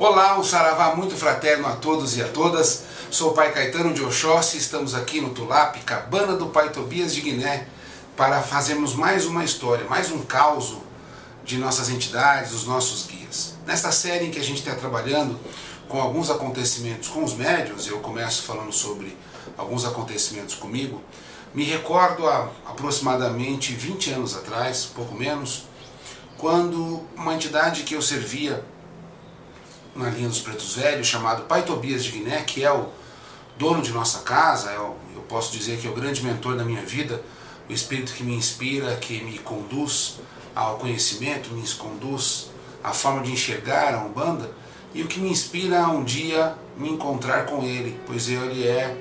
Olá, um saravá muito fraterno a todos e a todas. Sou o Pai Caetano de Oxóssi, estamos aqui no Tulap, cabana do Pai Tobias de Guiné, para fazermos mais uma história, mais um caos de nossas entidades, dos nossos guias. Nesta série em que a gente está trabalhando com alguns acontecimentos com os médios, eu começo falando sobre alguns acontecimentos comigo, me recordo há aproximadamente 20 anos atrás, pouco menos, quando uma entidade que eu servia na linha dos pretos velhos, chamado Pai Tobias de Guiné, que é o dono de nossa casa, é o, eu posso dizer que é o grande mentor da minha vida, o espírito que me inspira, que me conduz ao conhecimento, me conduz à forma de enxergar a Umbanda, e o que me inspira a um dia me encontrar com ele, pois ele é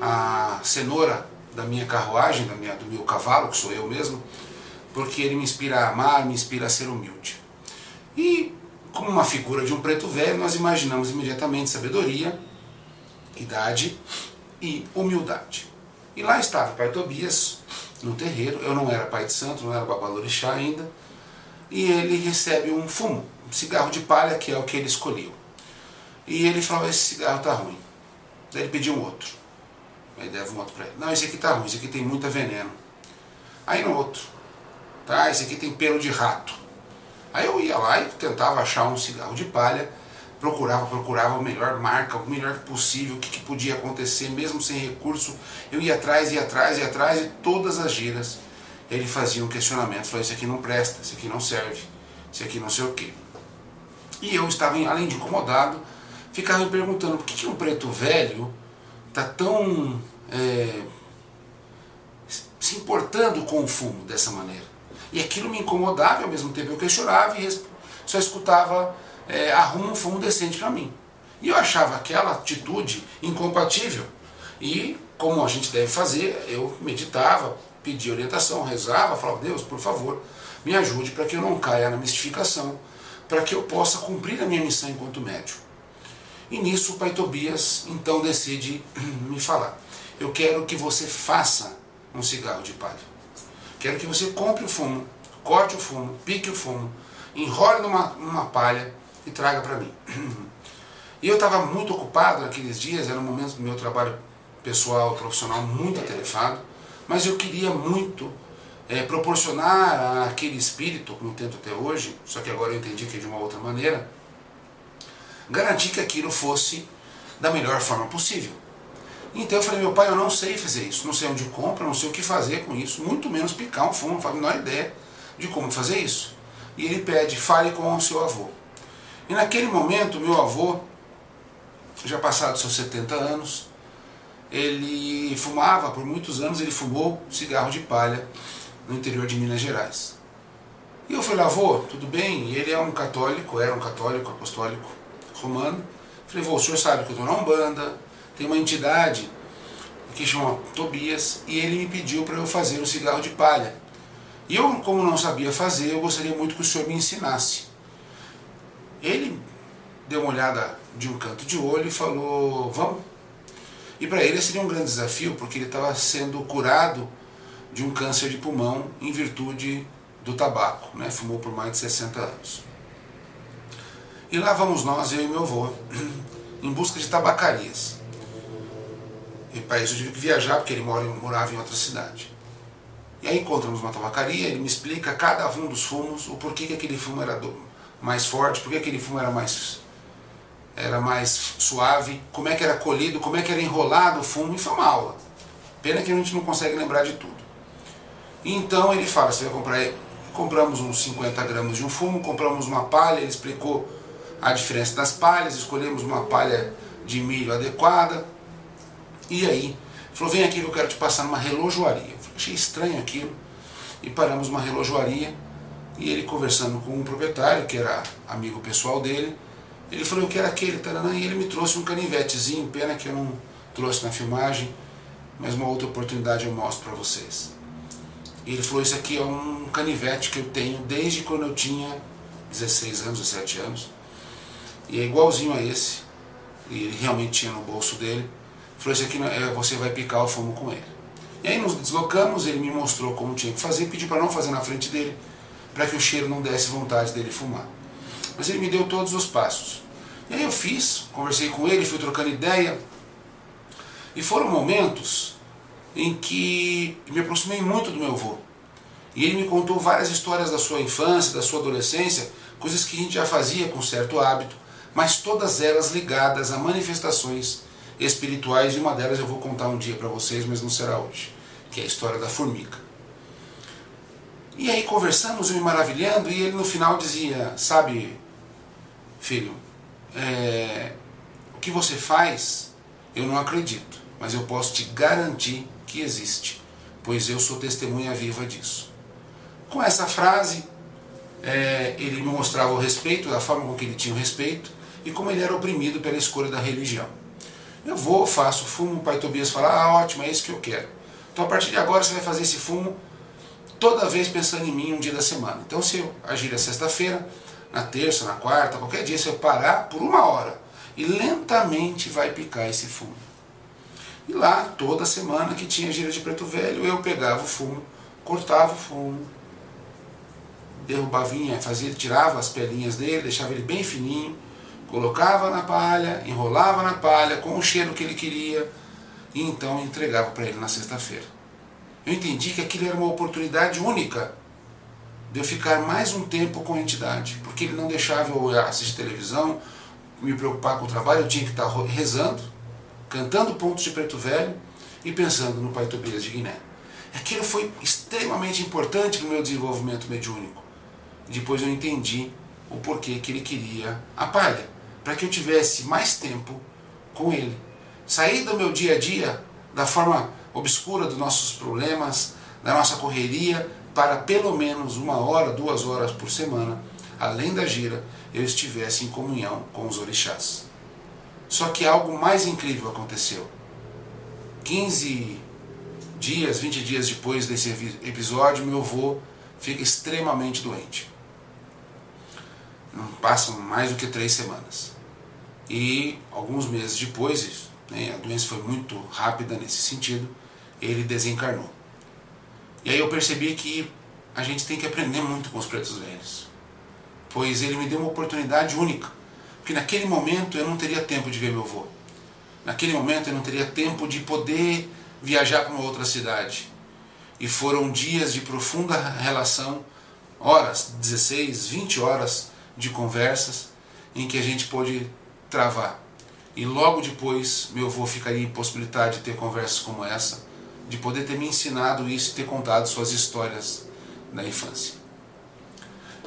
a cenoura da minha carruagem, da minha, do meu cavalo, que sou eu mesmo, porque ele me inspira a amar, me inspira a ser humilde. E como uma figura de um preto velho, nós imaginamos imediatamente sabedoria, idade e humildade. E lá estava o pai Tobias, no terreiro, eu não era pai de santo, não era babalorixá ainda, e ele recebe um fumo, um cigarro de palha, que é o que ele escolheu. E ele falou, esse cigarro está ruim. Daí ele pediu um outro. Aí deve um outro para ele. Não, esse aqui está ruim, esse aqui tem muita veneno. Aí no outro. Tá, esse aqui tem pelo de rato. Aí eu ia lá e tentava achar um cigarro de palha, procurava, procurava a melhor marca, o melhor possível, o que, que podia acontecer, mesmo sem recurso. Eu ia atrás, ia atrás, ia atrás, e todas as giras ele fazia um questionamento, falou, isso aqui não presta, isso aqui não serve, isso aqui não sei o quê. E eu estava, além de incomodado, ficava me perguntando, por que, que um preto velho está tão é, se importando com o fumo dessa maneira? E aquilo me incomodava e ao mesmo tempo eu questionava e só escutava é, arruma um fumo decente para mim. E eu achava aquela atitude incompatível. E como a gente deve fazer, eu meditava, pedia orientação, rezava, falava, Deus, por favor, me ajude para que eu não caia na mistificação, para que eu possa cumprir a minha missão enquanto médium. E nisso o pai Tobias então decide me falar. Eu quero que você faça um cigarro de palha. Quero que você compre o fumo, corte o fumo, pique o fumo, enrole numa, numa palha e traga para mim. E eu estava muito ocupado naqueles dias, era um momento do meu trabalho pessoal, profissional muito atarefado, mas eu queria muito é, proporcionar àquele espírito, como tento até hoje, só que agora eu entendi que é de uma outra maneira, garantir que aquilo fosse da melhor forma possível. Então eu falei, meu pai, eu não sei fazer isso, não sei onde compra, não sei o que fazer com isso, muito menos picar um fumo, não faço a menor ideia de como fazer isso. E ele pede, fale com o seu avô. E naquele momento, meu avô, já passado seus 70 anos, ele fumava, por muitos anos ele fumou cigarro de palha no interior de Minas Gerais. E eu falei, avô, tudo bem? E ele é um católico, era um católico apostólico romano. Falei, vô, o senhor sabe que eu estou na Umbanda, tem uma entidade que chama Tobias e ele me pediu para eu fazer um cigarro de palha. E eu, como não sabia fazer, eu gostaria muito que o senhor me ensinasse. Ele deu uma olhada de um canto de olho e falou, vamos. E para ele seria um grande desafio, porque ele estava sendo curado de um câncer de pulmão em virtude do tabaco, né? fumou por mais de 60 anos. E lá vamos nós, eu e meu avô, em busca de tabacarias. E para isso eu tive que viajar, porque ele mora, morava em outra cidade. E aí encontramos uma tabacaria, ele me explica cada um dos fumos, o porquê que aquele fumo era do, mais forte, porquê que aquele fumo era mais, era mais suave, como é que era colhido, como é que era enrolado o fumo, e foi uma aula. Pena que a gente não consegue lembrar de tudo. E então ele fala, você vai comprar, compramos uns 50 gramas de um fumo, compramos uma palha, ele explicou a diferença das palhas, escolhemos uma palha de milho adequada, e aí, falou, vem aqui que eu quero te passar numa relojoaria. Eu achei estranho aquilo. E paramos numa relojoaria. E ele conversando com um proprietário, que era amigo pessoal dele, ele falou, eu quero aquele, taranã, e ele me trouxe um canivetezinho, pena que eu não trouxe na filmagem, mas uma outra oportunidade eu mostro para vocês. E ele falou, isso aqui é um canivete que eu tenho desde quando eu tinha 16 anos, 17 anos, e é igualzinho a esse, e ele realmente tinha no bolso dele, falou, esse aqui é, você vai picar o fumo com ele. E aí nos deslocamos, ele me mostrou como tinha que fazer, pediu para não fazer na frente dele, para que o cheiro não desse vontade dele fumar. Mas ele me deu todos os passos. E aí eu fiz, conversei com ele, fui trocando ideia. E foram momentos em que me aproximei muito do meu avô. E ele me contou várias histórias da sua infância, da sua adolescência, coisas que a gente já fazia com certo hábito, mas todas elas ligadas a manifestações espirituais, e uma delas eu vou contar um dia para vocês, mas não será hoje, que é a história da formiga. E aí conversamos, eu me maravilhando, e ele no final dizia, sabe, filho, é, o que você faz, eu não acredito, mas eu posso te garantir que existe, pois eu sou testemunha viva disso. Com essa frase, é, ele me mostrava o respeito, da forma com que ele tinha o respeito e como ele era oprimido pela escolha da religião. Eu vou, faço fumo, o pai Tobias fala, ah, ótimo, é isso que eu quero. Então a partir de agora você vai fazer esse fumo toda vez pensando em mim um dia da semana. Então se eu agir a sexta-feira, na terça, na quarta, qualquer dia, se eu parar por uma hora e lentamente vai picar esse fumo. E lá, toda semana que tinha gira de preto velho, eu pegava o fumo, cortava o fumo, derrubava, fazia, tirava as pelinhas dele, deixava ele bem fininho, colocava na palha, enrolava na palha com o cheiro que ele queria e então entregava para ele na sexta-feira. Eu entendi que aquilo era uma oportunidade única de eu ficar mais um tempo com a entidade, porque ele não deixava eu assistir televisão, me preocupar com o trabalho, eu tinha que estar rezando, cantando pontos de preto velho e pensando no Pai Tobias de Guiné. Aquilo foi extremamente importante para o meu desenvolvimento mediúnico. Depois eu entendi o porquê que ele queria a palha, para que eu tivesse mais tempo com ele. Sair do meu dia a dia, da forma obscura dos nossos problemas, da nossa correria, para pelo menos uma hora, duas horas por semana, além da gira, eu estivesse em comunhão com os orixás. Só que algo mais incrível aconteceu. 15 dias, 20 dias depois desse episódio, meu avô fica extremamente doente. Não passam mais do que três semanas. E alguns meses depois, né, a doença foi muito rápida nesse sentido, ele desencarnou. E aí eu percebi que a gente tem que aprender muito com os pretos velhos. Pois ele me deu uma oportunidade única. Porque naquele momento eu não teria tempo de ver meu avô. Naquele momento eu não teria tempo de poder viajar para uma outra cidade. E foram dias de profunda relação, horas, 16, 20 horas de conversas, em que a gente pôde travar. E logo depois meu avô ficaria impossibilitado de ter conversas como essa de poder ter me ensinado isso e ter contado suas histórias da infância.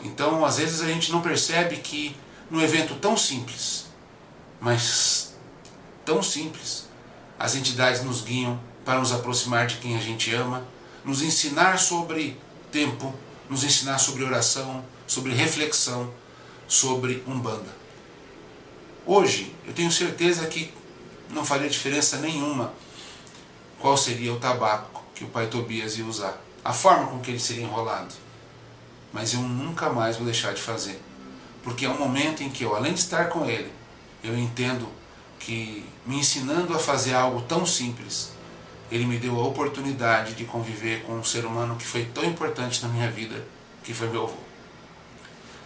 Então, às vezes a gente não percebe que num evento tão simples, mas tão simples, as entidades nos guiam para nos aproximar de quem a gente ama, nos ensinar sobre tempo, nos ensinar sobre oração, sobre reflexão, sobre umbanda. Hoje, eu tenho certeza que não faria diferença nenhuma qual seria o tabaco que o pai Tobias ia usar, a forma com que ele seria enrolado. Mas eu nunca mais vou deixar de fazer, porque é um momento em que eu, além de estar com ele, eu entendo que me ensinando a fazer algo tão simples, ele me deu a oportunidade de conviver com um ser humano que foi tão importante na minha vida, que foi meu avô.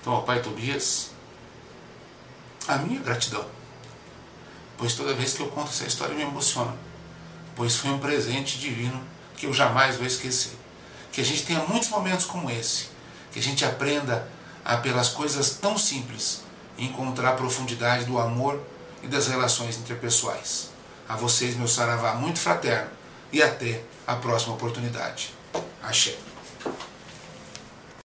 Então, ao pai Tobias, a minha gratidão, pois toda vez que eu conto essa história me emociona pois foi um presente divino que eu jamais vou esquecer. Que a gente tenha muitos momentos como esse, que a gente aprenda a, pelas coisas tão simples, encontrar a profundidade do amor e das relações interpessoais. A vocês, meu saravá muito fraterno, e até a próxima oportunidade. Axé.